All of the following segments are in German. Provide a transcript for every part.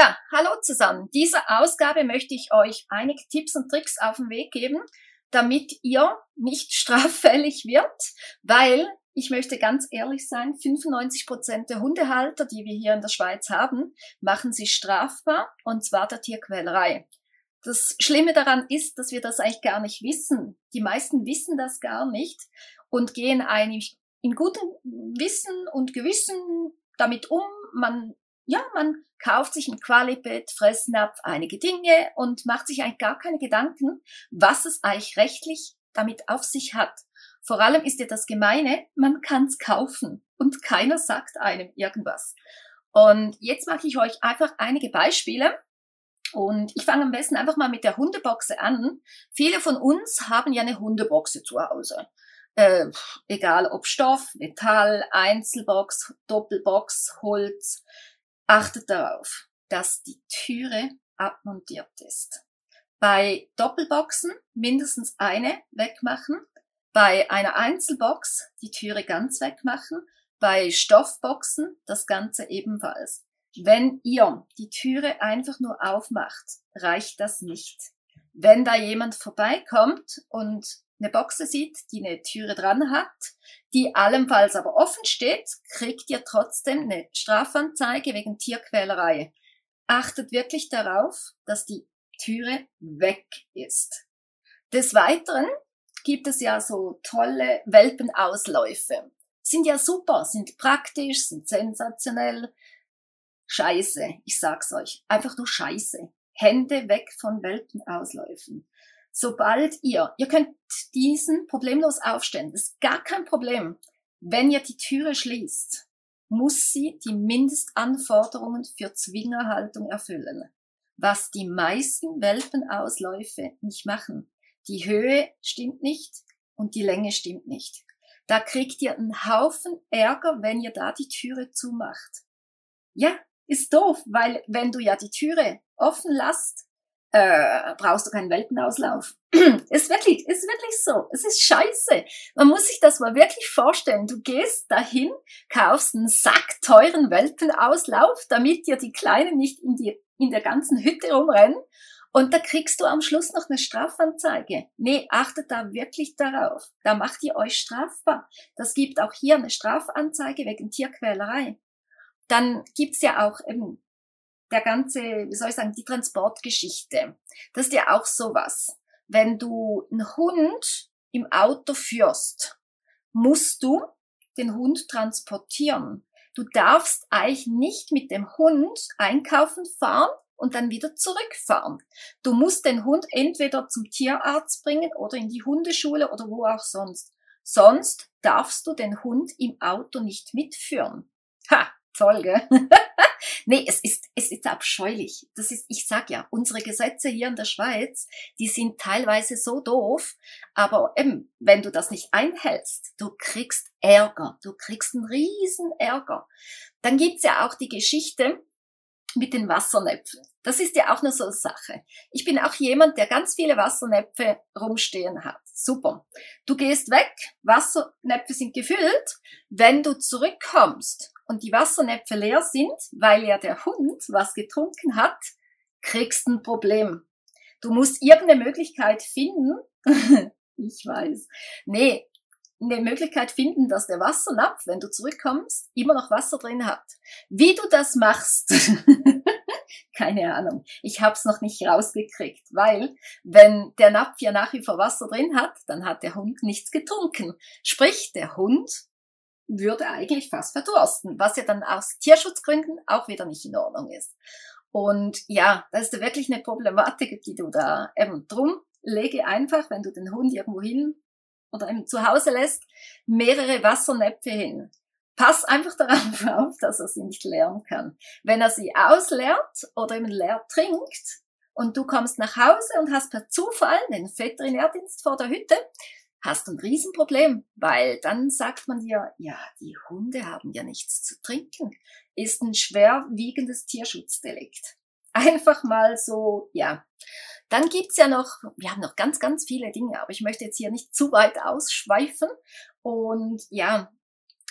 Ja, hallo zusammen. Diese Ausgabe möchte ich euch einige Tipps und Tricks auf den Weg geben, damit ihr nicht straffällig wird, weil ich möchte ganz ehrlich sein, 95 Prozent der Hundehalter, die wir hier in der Schweiz haben, machen sie strafbar und zwar der Tierquälerei. Das Schlimme daran ist, dass wir das eigentlich gar nicht wissen. Die meisten wissen das gar nicht und gehen eigentlich in gutem Wissen und Gewissen damit um. Man ja, man kauft sich ein Qualibet, Fressnapf, einige Dinge und macht sich eigentlich gar keine Gedanken, was es eigentlich rechtlich damit auf sich hat. Vor allem ist ja das Gemeine, man kann es kaufen und keiner sagt einem irgendwas. Und jetzt mache ich euch einfach einige Beispiele. Und ich fange am besten einfach mal mit der Hundeboxe an. Viele von uns haben ja eine Hundeboxe zu Hause. Äh, egal ob Stoff, Metall, Einzelbox, Doppelbox, Holz. Achtet darauf, dass die Türe abmontiert ist. Bei Doppelboxen mindestens eine wegmachen, bei einer Einzelbox die Türe ganz wegmachen, bei Stoffboxen das Ganze ebenfalls. Wenn ihr die Türe einfach nur aufmacht, reicht das nicht. Wenn da jemand vorbeikommt und eine Boxe sieht, die eine Türe dran hat, die allenfalls aber offen steht, kriegt ihr trotzdem eine Strafanzeige wegen Tierquälerei. Achtet wirklich darauf, dass die Türe weg ist. Des Weiteren gibt es ja so tolle Welpenausläufe. Sind ja super, sind praktisch, sind sensationell. Scheiße, ich sag's euch, einfach nur Scheiße. Hände weg von Welpenausläufen sobald ihr, ihr könnt diesen problemlos aufstellen, das ist gar kein Problem. Wenn ihr die Türe schließt, muss sie die Mindestanforderungen für Zwingerhaltung erfüllen, was die meisten Welpenausläufe nicht machen. Die Höhe stimmt nicht und die Länge stimmt nicht. Da kriegt ihr einen Haufen Ärger, wenn ihr da die Türe zumacht. Ja, ist doof, weil wenn du ja die Türe offen lasst, äh, brauchst du keinen Welpenauslauf. ist wirklich, ist wirklich so. Es ist scheiße. Man muss sich das mal wirklich vorstellen. Du gehst dahin, kaufst einen Sack teuren Welpenauslauf, damit dir die Kleinen nicht in die, in der ganzen Hütte rumrennen. Und da kriegst du am Schluss noch eine Strafanzeige. Nee, achtet da wirklich darauf. Da macht ihr euch strafbar. Das gibt auch hier eine Strafanzeige wegen Tierquälerei. Dann gibt's ja auch eben der ganze, wie soll ich sagen, die Transportgeschichte. Das ist ja auch sowas. Wenn du einen Hund im Auto führst, musst du den Hund transportieren. Du darfst eigentlich nicht mit dem Hund einkaufen fahren und dann wieder zurückfahren. Du musst den Hund entweder zum Tierarzt bringen oder in die Hundeschule oder wo auch sonst. Sonst darfst du den Hund im Auto nicht mitführen. Ha, toll, gell? Nee, es ist, es ist abscheulich. Das ist, ich sag ja, unsere Gesetze hier in der Schweiz, die sind teilweise so doof, aber eben, wenn du das nicht einhältst, du kriegst Ärger, du kriegst einen riesen Ärger. Dann gibt's ja auch die Geschichte mit den Wassernäpfen. Das ist ja auch nur so eine Sache. Ich bin auch jemand, der ganz viele Wassernäpfe rumstehen hat. Super. Du gehst weg, Wassernäpfe sind gefüllt. Wenn du zurückkommst und die Wassernäpfe leer sind, weil ja der Hund was getrunken hat, kriegst ein Problem. Du musst irgendeine Möglichkeit finden, ich weiß, nee, eine Möglichkeit finden, dass der Wassernapf, wenn du zurückkommst, immer noch Wasser drin hat. Wie du das machst, keine Ahnung. Ich habe es noch nicht rausgekriegt, weil wenn der Napf ja nach wie vor Wasser drin hat, dann hat der Hund nichts getrunken. Sprich, der Hund würde eigentlich fast verdursten, was ja dann aus Tierschutzgründen auch wieder nicht in Ordnung ist. Und ja, das ist wirklich eine Problematik, die du da eben drum lege einfach, wenn du den Hund irgendwo hin oder eben zu Hause lässt, mehrere Wassernäpfe hin. Pass einfach darauf auf, dass er sie nicht leeren kann. Wenn er sie ausleert oder eben leer trinkt und du kommst nach Hause und hast per Zufall den Veterinärdienst vor der Hütte, hast du ein Riesenproblem, weil dann sagt man dir, ja, die Hunde haben ja nichts zu trinken. Ist ein schwerwiegendes Tierschutzdelikt. Einfach mal so, ja. Dann gibt's ja noch, wir haben noch ganz, ganz viele Dinge, aber ich möchte jetzt hier nicht zu weit ausschweifen. Und ja,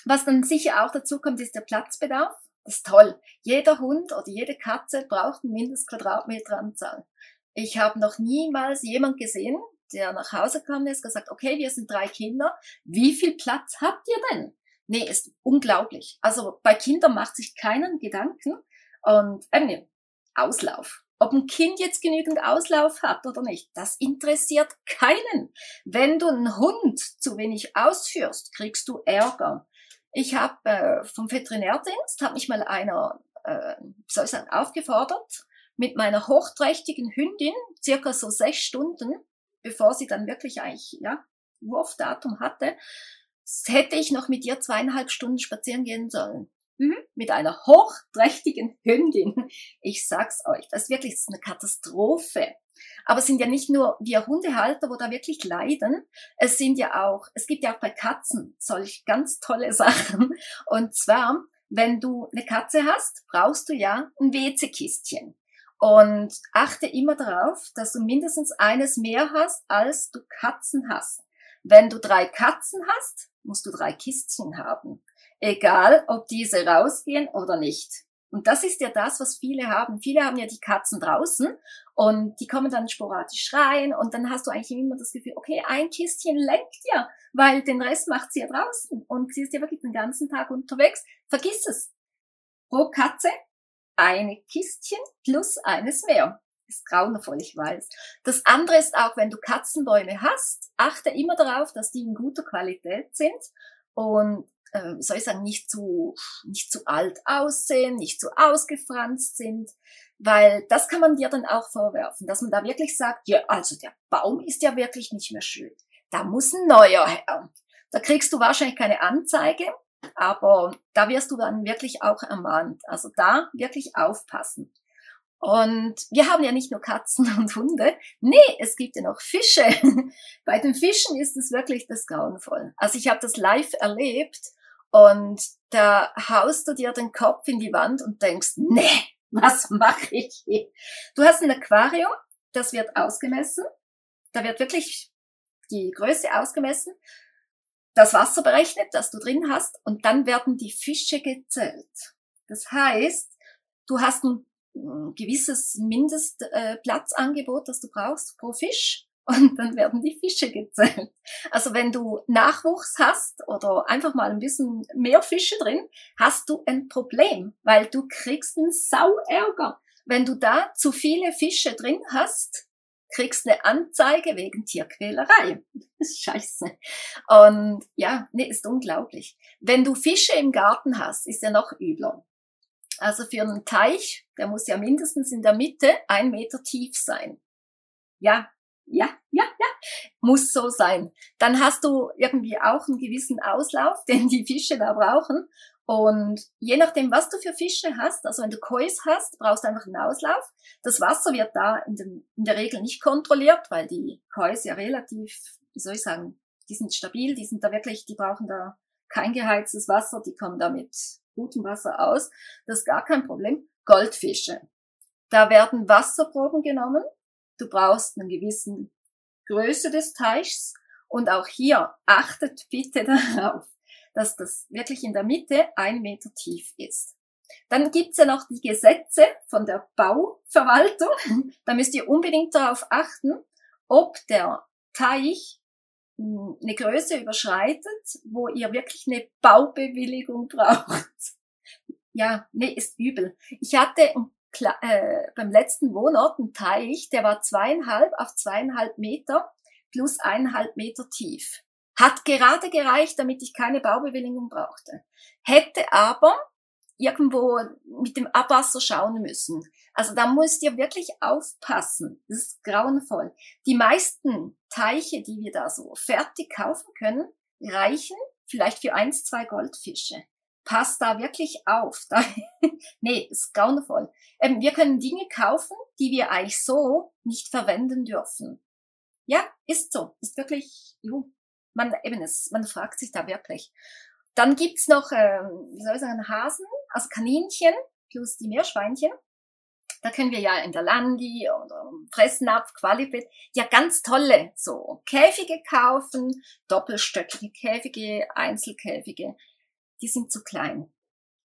was dann sicher auch dazu kommt, ist der Platzbedarf. ist toll. Jeder Hund oder jede Katze braucht einen Mindestquadratmeteranzahl. Ich habe noch niemals jemand gesehen, der nach Hause kam und ist gesagt, okay, wir sind drei Kinder, wie viel Platz habt ihr denn? Nee, ist unglaublich. Also bei Kindern macht sich keinen Gedanken und ähm, Auslauf. Ob ein Kind jetzt genügend Auslauf hat oder nicht, das interessiert keinen. Wenn du einen Hund zu wenig ausführst, kriegst du Ärger. Ich habe äh, vom Veterinärdienst, hat mich mal einer, äh, soll ich sagen, aufgefordert, mit meiner hochträchtigen Hündin, circa so sechs Stunden, bevor sie dann wirklich eigentlich, ja, Wurfdatum hatte, hätte ich noch mit ihr zweieinhalb Stunden spazieren gehen sollen. Mhm. Mit einer hochträchtigen Hündin. Ich sag's euch, das ist wirklich das ist eine Katastrophe. Aber es sind ja nicht nur wir Hundehalter, wo da wirklich leiden. Es sind ja auch, es gibt ja auch bei Katzen solch ganz tolle Sachen. Und zwar, wenn du eine Katze hast, brauchst du ja ein WC-Kistchen. Und achte immer darauf, dass du mindestens eines mehr hast, als du Katzen hast. Wenn du drei Katzen hast, musst du drei Kistchen haben. Egal, ob diese rausgehen oder nicht. Und das ist ja das, was viele haben. Viele haben ja die Katzen draußen und die kommen dann sporadisch rein und dann hast du eigentlich immer das Gefühl, okay, ein Kistchen lenkt ja, weil den Rest macht sie ja draußen und sie ist ja wirklich den ganzen Tag unterwegs. Vergiss es. Pro Katze eine Kistchen plus eines mehr. Ist grauenvoll, ich weiß. Das andere ist auch, wenn du Katzenbäume hast, achte immer darauf, dass die in guter Qualität sind und äh, soll ich sagen, nicht zu, nicht zu alt aussehen, nicht zu ausgefranst sind, weil das kann man dir dann auch vorwerfen, dass man da wirklich sagt, ja, also der Baum ist ja wirklich nicht mehr schön. Da muss ein neuer her. Da kriegst du wahrscheinlich keine Anzeige, aber da wirst du dann wirklich auch ermahnt. Also da wirklich aufpassen. Und wir haben ja nicht nur Katzen und Hunde. Nee, es gibt ja noch Fische. Bei den Fischen ist es wirklich das Grauenvoll. Also ich habe das live erlebt und da haust du dir den Kopf in die Wand und denkst, nee, was mache ich hier? Du hast ein Aquarium, das wird ausgemessen. Da wird wirklich die Größe ausgemessen das Wasser berechnet, das du drin hast, und dann werden die Fische gezählt. Das heißt, du hast ein gewisses Mindestplatzangebot, das du brauchst pro Fisch und dann werden die Fische gezählt. Also wenn du Nachwuchs hast oder einfach mal ein bisschen mehr Fische drin, hast du ein Problem, weil du kriegst einen Sauärger. Wenn du da zu viele Fische drin hast, kriegst eine Anzeige wegen Tierquälerei. Scheiße. Und ja, nee, ist unglaublich. Wenn du Fische im Garten hast, ist ja noch übler. Also für einen Teich, der muss ja mindestens in der Mitte ein Meter tief sein. Ja, ja, ja, ja, muss so sein. Dann hast du irgendwie auch einen gewissen Auslauf, den die Fische da brauchen. Und je nachdem, was du für Fische hast, also wenn du Kois hast, brauchst du einfach einen Auslauf. Das Wasser wird da in, den, in der Regel nicht kontrolliert, weil die Kois ja relativ, wie soll ich sagen, die sind stabil, die sind da wirklich, die brauchen da kein geheiztes Wasser, die kommen da mit gutem Wasser aus. Das ist gar kein Problem. Goldfische. Da werden Wasserproben genommen. Du brauchst einen gewissen Größe des Teichs. Und auch hier achtet bitte darauf, dass das wirklich in der Mitte ein Meter tief ist. Dann gibt's ja noch die Gesetze von der Bauverwaltung. Da müsst ihr unbedingt darauf achten, ob der Teich hm, eine Größe überschreitet, wo ihr wirklich eine Baubewilligung braucht. Ja, nee, ist übel. Ich hatte äh, beim letzten Wohnort einen Teich, der war zweieinhalb auf zweieinhalb Meter plus eineinhalb Meter tief. Hat gerade gereicht, damit ich keine Baubewilligung brauchte. Hätte aber irgendwo mit dem Abwasser schauen müssen. Also da müsst ihr wirklich aufpassen. Das ist grauenvoll. Die meisten Teiche, die wir da so fertig kaufen können, reichen vielleicht für eins, zwei Goldfische. Passt da wirklich auf. Da, nee, ist grauenvoll. Ähm, wir können Dinge kaufen, die wir eigentlich so nicht verwenden dürfen. Ja, ist so. Ist wirklich, jo, man eben es, man fragt sich da wirklich. Dann gibt's noch, ähm, wie soll ich sagen, Hasen, also Kaninchen plus die Meerschweinchen. Da können wir ja in der Landi oder Fressnapf, Qualifit, ja ganz tolle so Käfige kaufen, doppelstöckige Käfige, Einzelkäfige. Die sind zu klein.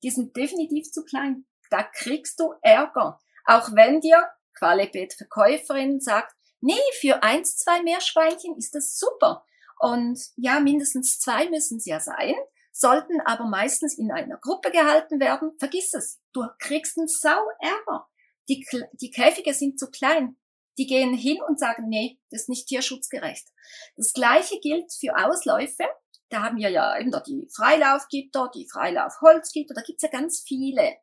Die sind definitiv zu klein. Da kriegst du Ärger. Auch wenn dir Qualitätverkäuferin sagt, nee, für eins, zwei Meerschweinchen ist das super. Und ja, mindestens zwei müssen es ja sein, sollten aber meistens in einer Gruppe gehalten werden. Vergiss es. Du kriegst einen Sau Ärger. Die, die Käfige sind zu klein. Die gehen hin und sagen, nee, das ist nicht tierschutzgerecht. Das gleiche gilt für Ausläufe. Da haben wir ja eben da die Freilaufgitter, die Freilaufholzgitter, da gibt's ja ganz viele.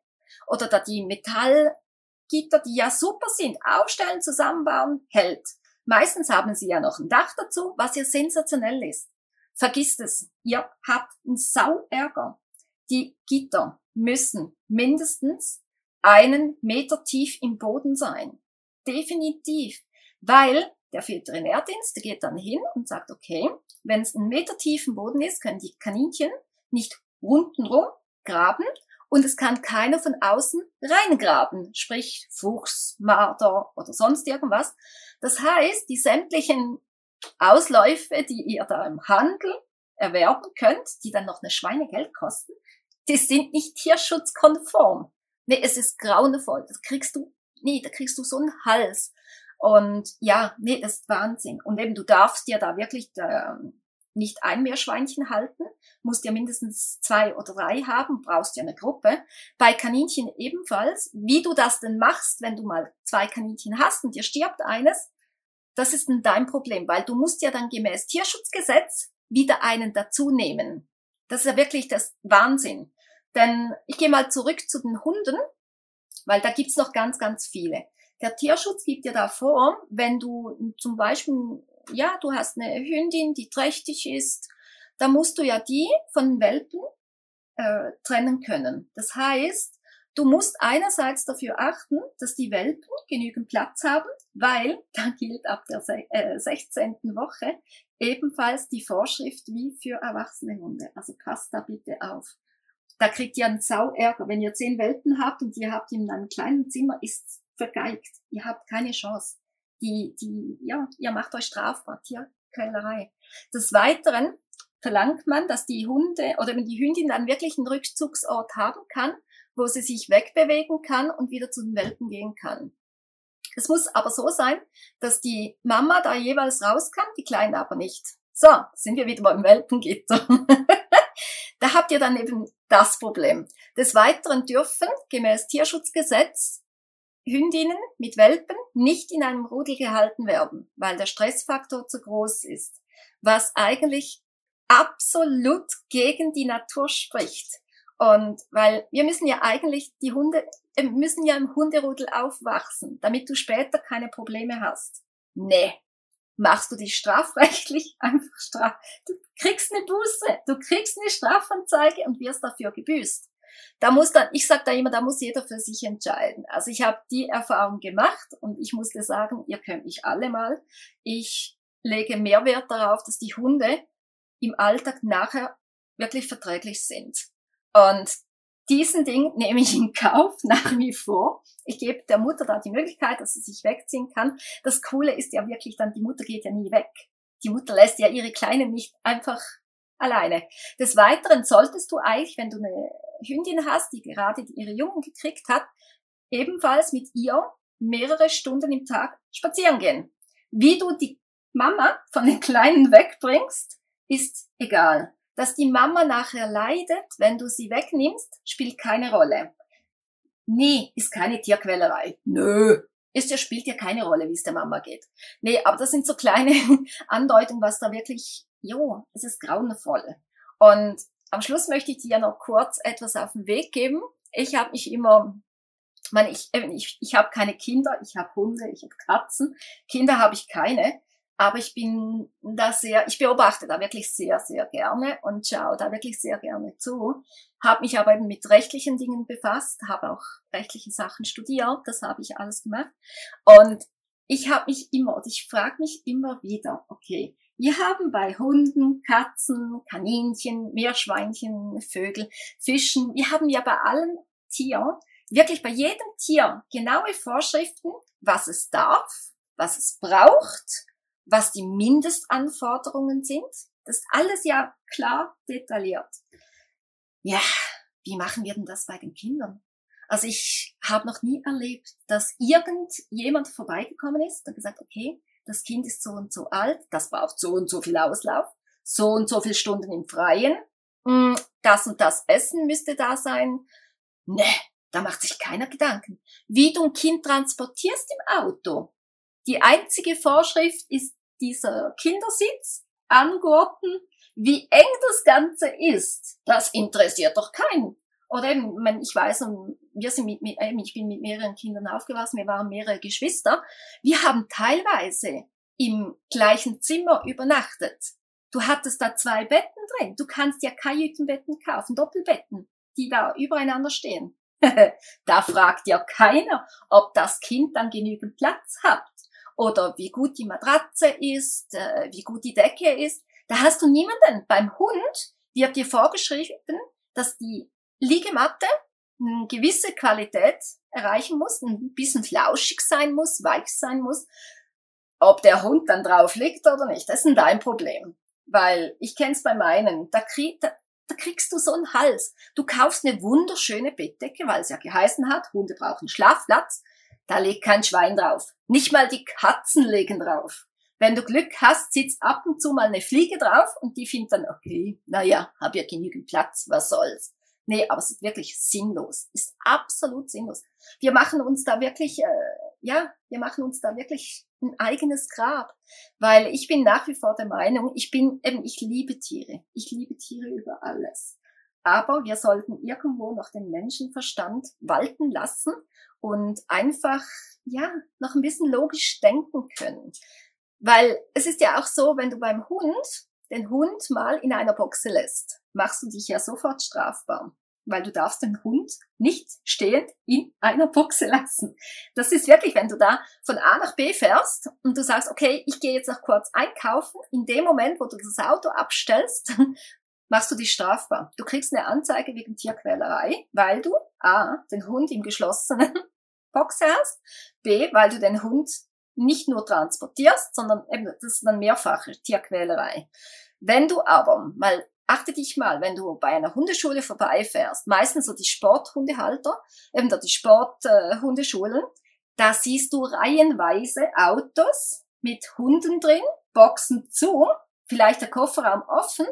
Oder da die Metallgitter, die ja super sind. Aufstellen, zusammenbauen, hält. Meistens haben sie ja noch ein Dach dazu, was ja sensationell ist. Vergisst es, ihr habt einen Sauärger. Die Gitter müssen mindestens einen Meter tief im Boden sein. Definitiv. Weil der Veterinärdienst, geht dann hin und sagt, okay, wenn es einen Meter tief im Boden ist, können die Kaninchen nicht rundenrum graben und es kann keiner von außen reingraben, sprich Fuchs, Marder oder sonst irgendwas. Das heißt, die sämtlichen Ausläufe, die ihr da im Handel erwerben könnt, die dann noch eine Schweinegeld kosten, die sind nicht tierschutzkonform. Nee, es ist grauenvoll. Das kriegst du, nee, da kriegst du so einen Hals. Und ja, nee, das ist Wahnsinn. Und eben, du darfst dir da wirklich äh, nicht ein Meerschweinchen halten, musst ja mindestens zwei oder drei haben, brauchst ja eine Gruppe. Bei Kaninchen ebenfalls. Wie du das denn machst, wenn du mal zwei Kaninchen hast und dir stirbt eines, das ist dann dein Problem, weil du musst ja dann gemäß Tierschutzgesetz wieder einen dazu nehmen. Das ist ja wirklich das Wahnsinn. Denn ich gehe mal zurück zu den Hunden, weil da gibt's noch ganz, ganz viele. Der Tierschutz gibt dir da vor, wenn du zum Beispiel ja, du hast eine Hündin, die trächtig ist, da musst du ja die von Welpen äh, trennen können. Das heißt, du musst einerseits dafür achten, dass die Welpen genügend Platz haben, weil da gilt ab der äh, 16. Woche ebenfalls die Vorschrift wie für erwachsene Hunde. Also passt da bitte auf. Da kriegt ihr einen Sauärger. Wenn ihr zehn Welpen habt und ihr habt in einem kleinen Zimmer, ist vergeigt. Ihr habt keine Chance die, die, ja, ihr macht euch strafbar, Tierquälerei. Des Weiteren verlangt man, dass die Hunde oder wenn die Hündin dann wirklich einen Rückzugsort haben kann, wo sie sich wegbewegen kann und wieder zu den Welpen gehen kann. Es muss aber so sein, dass die Mama da jeweils raus kann, die Kleine aber nicht. So, sind wir wieder beim Welpengitter. da habt ihr dann eben das Problem. Des Weiteren dürfen gemäß Tierschutzgesetz Hündinnen mit Welpen nicht in einem Rudel gehalten werden, weil der Stressfaktor zu groß ist, was eigentlich absolut gegen die Natur spricht. Und weil wir müssen ja eigentlich die Hunde, äh, müssen ja im Hunderudel aufwachsen, damit du später keine Probleme hast. Nee. Machst du dich strafrechtlich einfach straf. Du kriegst eine Buße, du kriegst eine Strafanzeige und wirst dafür gebüßt da muss dann, ich sage da immer, da muss jeder für sich entscheiden. Also ich habe die Erfahrung gemacht und ich musste sagen, ihr könnt mich alle mal. Ich lege mehr Wert darauf, dass die Hunde im Alltag nachher wirklich verträglich sind. Und diesen Ding nehme ich in Kauf nach wie vor. Ich gebe der Mutter da die Möglichkeit, dass sie sich wegziehen kann. Das Coole ist ja wirklich dann, die Mutter geht ja nie weg. Die Mutter lässt ja ihre Kleinen nicht einfach alleine. Des Weiteren solltest du eigentlich, wenn du eine Hündin hast, die gerade ihre Jungen gekriegt hat, ebenfalls mit ihr mehrere Stunden im Tag spazieren gehen. Wie du die Mama von den Kleinen wegbringst, ist egal. Dass die Mama nachher leidet, wenn du sie wegnimmst, spielt keine Rolle. Nee, ist keine Tierquälerei. Nö. Ja, spielt ja keine Rolle, wie es der Mama geht. Nee, aber das sind so kleine Andeutungen, was da wirklich, jo, es ist grauenvoll. Und am Schluss möchte ich dir noch kurz etwas auf den Weg geben. Ich habe mich immer, meine, ich, ich, ich habe keine Kinder, ich habe Hunde, ich habe Katzen. Kinder habe ich keine, aber ich bin da sehr, ich beobachte da wirklich sehr, sehr gerne und schaue da wirklich sehr gerne zu. Habe mich aber eben mit rechtlichen Dingen befasst, habe auch rechtliche Sachen studiert, das habe ich alles gemacht. Und ich habe mich immer, und ich frage mich immer wieder, okay, wir haben bei Hunden, Katzen, Kaninchen, Meerschweinchen, Vögel, Fischen, wir haben ja bei allen Tieren, wirklich bei jedem Tier genaue Vorschriften, was es darf, was es braucht, was die Mindestanforderungen sind. Das ist alles ja klar detailliert. Ja, wie machen wir denn das bei den Kindern? Also ich habe noch nie erlebt, dass irgendjemand vorbeigekommen ist und gesagt, okay, das Kind ist so und so alt, das braucht so und so viel Auslauf, so und so viele Stunden im Freien, hm, das und das Essen müsste da sein. Ne, da macht sich keiner Gedanken. Wie du ein Kind transportierst im Auto. Die einzige Vorschrift ist dieser Kindersitz, angeordnet, wie eng das Ganze ist. Das interessiert doch keinen. Oder eben, ich weiß, wir sind mit, mit, ich bin mit mehreren Kindern aufgewachsen, wir waren mehrere Geschwister. Wir haben teilweise im gleichen Zimmer übernachtet. Du hattest da zwei Betten drin. Du kannst ja Kajütenbetten kaufen, Doppelbetten, die da übereinander stehen. da fragt ja keiner, ob das Kind dann genügend Platz hat oder wie gut die Matratze ist, äh, wie gut die Decke ist. Da hast du niemanden. Beim Hund wird dir vorgeschrieben, dass die Liegematte eine gewisse Qualität erreichen muss, ein bisschen flauschig sein muss, weich sein muss. Ob der Hund dann drauf liegt oder nicht, das ist dein Problem. Weil ich kenn's bei meinen, da, krieg, da, da kriegst du so einen Hals. Du kaufst eine wunderschöne Bettdecke, weil es ja geheißen hat, Hunde brauchen Schlafplatz. Da liegt kein Schwein drauf. Nicht mal die Katzen legen drauf. Wenn du Glück hast, sitzt ab und zu mal eine Fliege drauf und die findet dann, okay, naja, hab ja genügend Platz, was soll's. Nee, aber es ist wirklich sinnlos. Ist absolut sinnlos. Wir machen uns da wirklich, äh, ja, wir machen uns da wirklich ein eigenes Grab. Weil ich bin nach wie vor der Meinung, ich bin eben, ich liebe Tiere. Ich liebe Tiere über alles. Aber wir sollten irgendwo noch den Menschenverstand walten lassen und einfach, ja, noch ein bisschen logisch denken können. Weil es ist ja auch so, wenn du beim Hund den Hund mal in einer Boxe lässt, machst du dich ja sofort strafbar weil du darfst den Hund nicht stehend in einer Buchse lassen. Das ist wirklich, wenn du da von A nach B fährst und du sagst, okay, ich gehe jetzt noch kurz einkaufen, in dem Moment, wo du das Auto abstellst, machst du dich strafbar. Du kriegst eine Anzeige wegen Tierquälerei, weil du A, den Hund im geschlossenen Box hast, B, weil du den Hund nicht nur transportierst, sondern eben, das ist dann mehrfache Tierquälerei. Wenn du aber mal achte dich mal, wenn du bei einer Hundeschule vorbeifährst, meistens so die Sporthundehalter, eben da die Sporthundeschulen, da siehst du reihenweise Autos mit Hunden drin, Boxen zu, vielleicht der Kofferraum offen.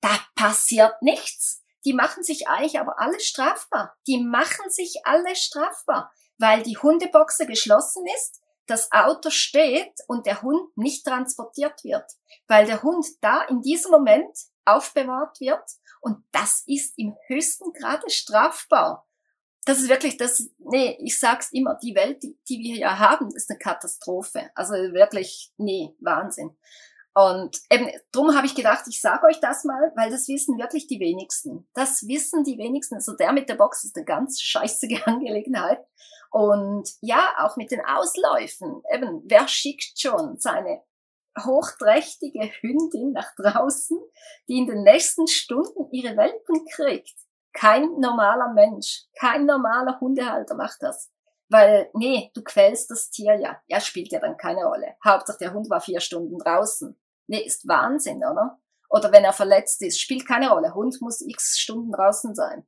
Da passiert nichts. Die machen sich eigentlich aber alle strafbar. Die machen sich alle strafbar, weil die Hundeboxe geschlossen ist, das Auto steht und der Hund nicht transportiert wird, weil der Hund da in diesem Moment aufbewahrt wird. Und das ist im höchsten Grade strafbar. Das ist wirklich das, nee, ich sag's immer, die Welt, die, die wir hier haben, ist eine Katastrophe. Also wirklich, nee, Wahnsinn. Und eben, drum habe ich gedacht, ich sage euch das mal, weil das wissen wirklich die wenigsten. Das wissen die wenigsten. Also der mit der Box ist eine ganz scheißige Angelegenheit. Und ja, auch mit den Ausläufen. Eben, wer schickt schon seine hochträchtige Hündin nach draußen, die in den nächsten Stunden ihre Welpen kriegt. Kein normaler Mensch, kein normaler Hundehalter macht das. Weil, nee, du quälst das Tier ja. Ja, spielt ja dann keine Rolle. Hauptsache der Hund war vier Stunden draußen. Nee, ist Wahnsinn, oder? Oder wenn er verletzt ist, spielt keine Rolle. Hund muss x Stunden draußen sein.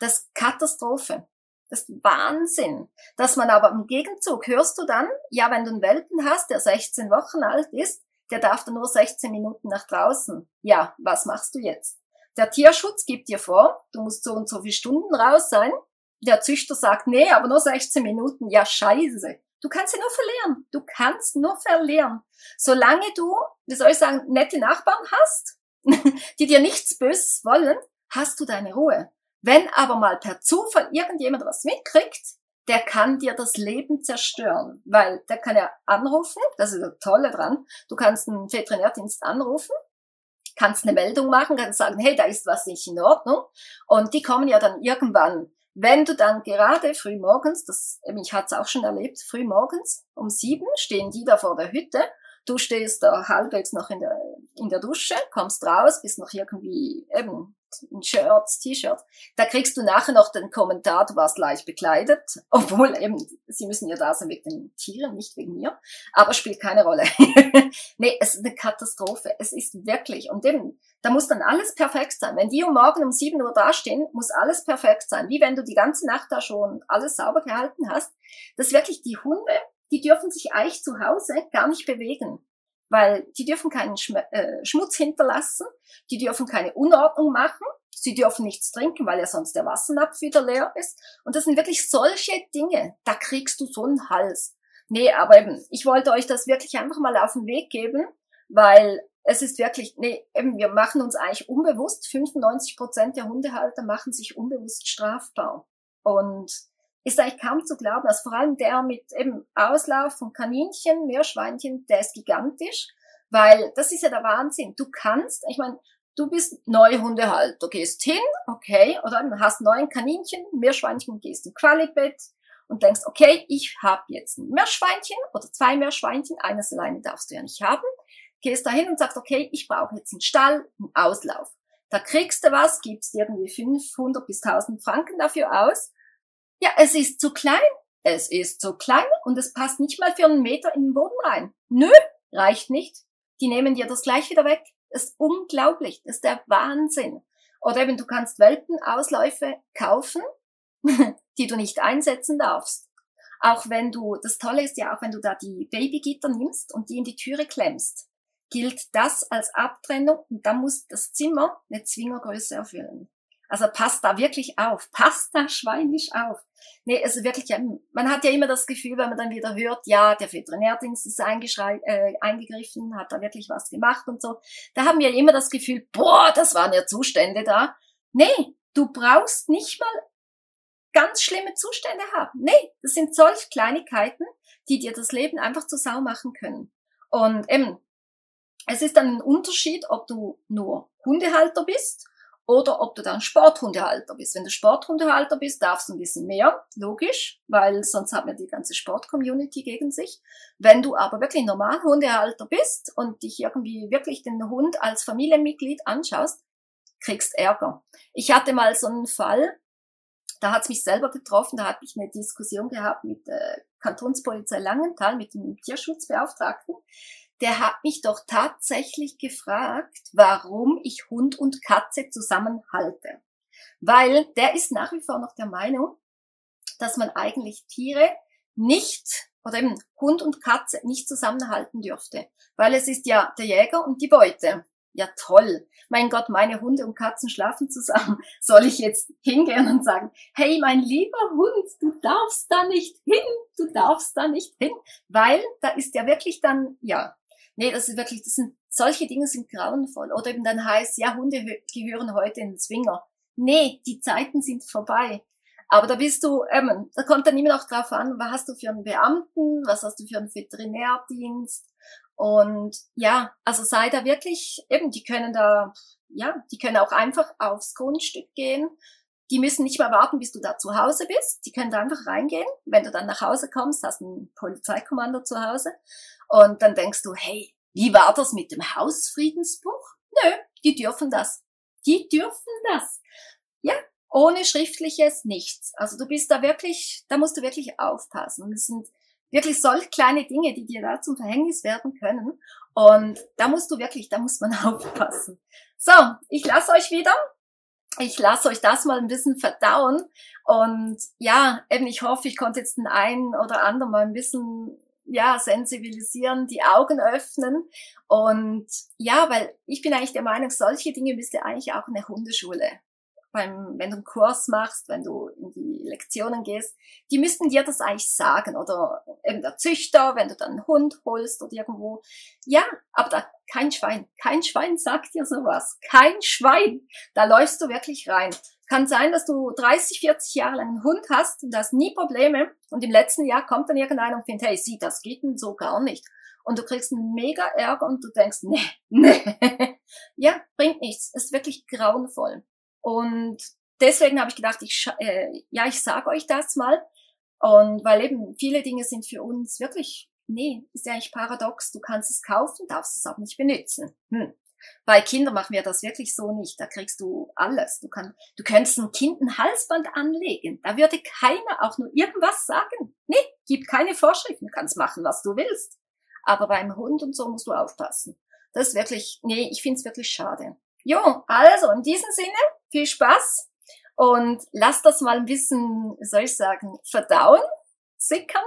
Das Katastrophe. Das ist Wahnsinn. Dass man aber im Gegenzug hörst du dann, ja, wenn du einen Welpen hast, der 16 Wochen alt ist, der darf dann nur 16 Minuten nach draußen. Ja, was machst du jetzt? Der Tierschutz gibt dir vor, du musst so und so viele Stunden raus sein. Der Züchter sagt, nee, aber nur 16 Minuten. Ja, scheiße. Du kannst sie nur verlieren. Du kannst nur verlieren. Solange du, wie soll ich sagen, nette Nachbarn hast, die dir nichts Böses wollen, hast du deine Ruhe. Wenn aber mal per Zufall irgendjemand was mitkriegt, der kann dir das Leben zerstören, weil der kann ja anrufen, das ist das Tolle dran, du kannst einen Veterinärdienst anrufen, kannst eine Meldung machen, kannst sagen, hey, da ist was nicht in Ordnung. Und die kommen ja dann irgendwann, wenn du dann gerade früh morgens, das, ich hatte es auch schon erlebt, früh morgens um sieben stehen die da vor der Hütte, du stehst da halbwegs noch in der, in der Dusche, kommst raus, bist noch irgendwie eben Shirts, T-Shirts, da kriegst du nachher noch den Kommentar, du warst leicht bekleidet, obwohl eben, sie müssen ja da sein wegen den Tieren, nicht wegen mir, aber spielt keine Rolle. nee, es ist eine Katastrophe, es ist wirklich, und eben, da muss dann alles perfekt sein. Wenn die um morgen um 7 Uhr dastehen, muss alles perfekt sein, wie wenn du die ganze Nacht da schon alles sauber gehalten hast. Das ist wirklich die Hunde, die dürfen sich eigentlich zu Hause gar nicht bewegen weil die dürfen keinen Schm äh, Schmutz hinterlassen, die dürfen keine Unordnung machen, sie dürfen nichts trinken, weil ja sonst der Wassernapf wieder leer ist. Und das sind wirklich solche Dinge, da kriegst du so einen Hals. Nee, aber eben, ich wollte euch das wirklich einfach mal auf den Weg geben, weil es ist wirklich, nee, eben, wir machen uns eigentlich unbewusst, 95 Prozent der Hundehalter machen sich unbewusst strafbar. Und ist eigentlich kaum zu glauben, dass vor allem der mit eben Auslauf von Kaninchen, Meerschweinchen, der ist gigantisch, weil das ist ja der Wahnsinn. Du kannst, ich meine, du bist Neuhundehalter, du gehst hin, okay, oder du hast neun Kaninchen, Meerschweinchen, gehst in Qualibett und denkst, okay, ich habe jetzt ein Meerschweinchen oder zwei Meerschweinchen, eines alleine darfst du ja nicht haben, gehst da hin und sagst, okay, ich brauche jetzt einen Stall, einen Auslauf. Da kriegst du was, gibst irgendwie 500 bis 1000 Franken dafür aus ja, es ist zu klein. Es ist zu klein und es passt nicht mal für einen Meter in den Boden rein. Nö, reicht nicht. Die nehmen dir das gleich wieder weg. Das ist unglaublich. Das ist der Wahnsinn. Oder eben, du kannst Welpenausläufe kaufen, die du nicht einsetzen darfst. Auch wenn du, das Tolle ist ja auch, wenn du da die Babygitter nimmst und die in die Türe klemmst, gilt das als Abtrennung und dann muss das Zimmer eine Zwingergröße erfüllen. Also passt da wirklich auf, passt da schweinisch auf. Nee, also wirklich, man hat ja immer das Gefühl, wenn man dann wieder hört, ja, der Veterinärdienst ist äh, eingegriffen, hat da wirklich was gemacht und so. Da haben wir immer das Gefühl, boah, das waren ja Zustände da. Nee, du brauchst nicht mal ganz schlimme Zustände haben. Nee, das sind solch Kleinigkeiten, die dir das Leben einfach zur Sau machen können. Und eben, es ist dann ein Unterschied, ob du nur Hundehalter bist oder ob du dann Sporthundehalter bist. Wenn du Sporthundehalter bist, darfst du ein bisschen mehr, logisch, weil sonst hat man die ganze Sport-Community gegen sich. Wenn du aber wirklich normal Hundehalter bist und dich irgendwie wirklich den Hund als Familienmitglied anschaust, kriegst Ärger. Ich hatte mal so einen Fall, da hat es mich selber getroffen, da hatte ich eine Diskussion gehabt mit der Kantonspolizei Langenthal, mit dem Tierschutzbeauftragten der hat mich doch tatsächlich gefragt, warum ich Hund und Katze zusammenhalte. Weil der ist nach wie vor noch der Meinung, dass man eigentlich Tiere nicht oder eben Hund und Katze nicht zusammenhalten dürfte. Weil es ist ja der Jäger und die Beute. Ja toll. Mein Gott, meine Hunde und Katzen schlafen zusammen. Soll ich jetzt hingehen und sagen, hey, mein lieber Hund, du darfst da nicht hin, du darfst da nicht hin. Weil da ist ja wirklich dann, ja, Nee, das ist wirklich, das sind, solche Dinge sind grauenvoll. Oder eben dann heißt, ja, Hunde gehören heute in den Zwinger. Nee, die Zeiten sind vorbei. Aber da bist du, ähm, da kommt dann immer noch drauf an, was hast du für einen Beamten, was hast du für einen Veterinärdienst. Und ja, also sei da wirklich, eben, die können da, ja, die können auch einfach aufs Grundstück gehen. Die müssen nicht mehr warten, bis du da zu Hause bist. Die können da einfach reingehen. Wenn du dann nach Hause kommst, hast du ein Polizeikommando zu Hause. Und dann denkst du, hey, wie war das mit dem Hausfriedensbuch? Nö, die dürfen das. Die dürfen das. Ja, ohne schriftliches nichts. Also du bist da wirklich, da musst du wirklich aufpassen. Es sind wirklich solch kleine Dinge, die dir da zum Verhängnis werden können. Und da musst du wirklich, da muss man aufpassen. So, ich lasse euch wieder. Ich lasse euch das mal ein bisschen verdauen. Und ja, eben, ich hoffe, ich konnte jetzt den einen oder anderen mal ein bisschen ja, sensibilisieren, die Augen öffnen. Und ja, weil ich bin eigentlich der Meinung, solche Dinge müsste eigentlich auch eine Hundeschule beim, wenn du einen Kurs machst, wenn du in die Lektionen gehst, die müssten dir das eigentlich sagen. Oder eben der Züchter, wenn du dann einen Hund holst oder irgendwo. Ja, aber da, kein Schwein. Kein Schwein sagt dir sowas. Kein Schwein. Da läufst du wirklich rein. Kann sein, dass du 30, 40 Jahre lang einen Hund hast und hast nie Probleme und im letzten Jahr kommt dann irgendeiner und findet, hey, sieh, das geht denn so gar nicht. Und du kriegst einen mega Ärger und du denkst, nee, nee. ja, bringt nichts. Ist wirklich grauenvoll. Und deswegen habe ich gedacht, ich, äh, ja, ich sage euch das mal. Und weil eben viele Dinge sind für uns wirklich, nee, ist ja eigentlich paradox. Du kannst es kaufen, darfst es auch nicht benutzen. Hm. Bei Kindern machen wir das wirklich so nicht. Da kriegst du alles. Du, kann, du könntest ein Kind ein Halsband anlegen. Da würde keiner auch nur irgendwas sagen. Nee, gibt keine Vorschriften. Du kannst machen, was du willst. Aber beim Hund und so musst du aufpassen. Das ist wirklich, nee, ich finde es wirklich schade. Jo, also in diesem Sinne, viel Spaß und lass das mal ein bisschen, soll ich sagen, verdauen sickern.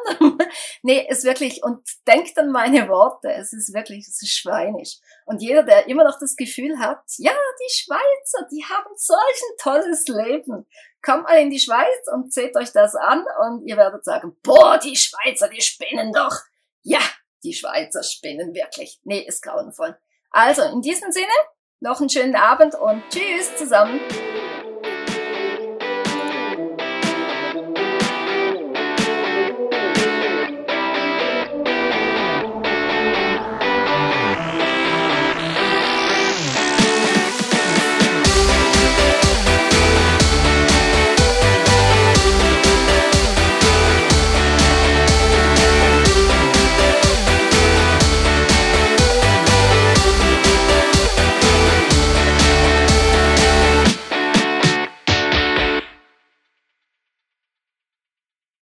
nee, ist wirklich, und denkt an meine Worte. Es ist wirklich, es ist schweinisch. Und jeder, der immer noch das Gefühl hat, ja, die Schweizer, die haben solch ein tolles Leben. Kommt mal in die Schweiz und seht euch das an und ihr werdet sagen, boah, die Schweizer, die spinnen doch. Ja, die Schweizer spinnen wirklich. Nee, ist grauenvoll. Also, in diesem Sinne, noch einen schönen Abend und tschüss zusammen.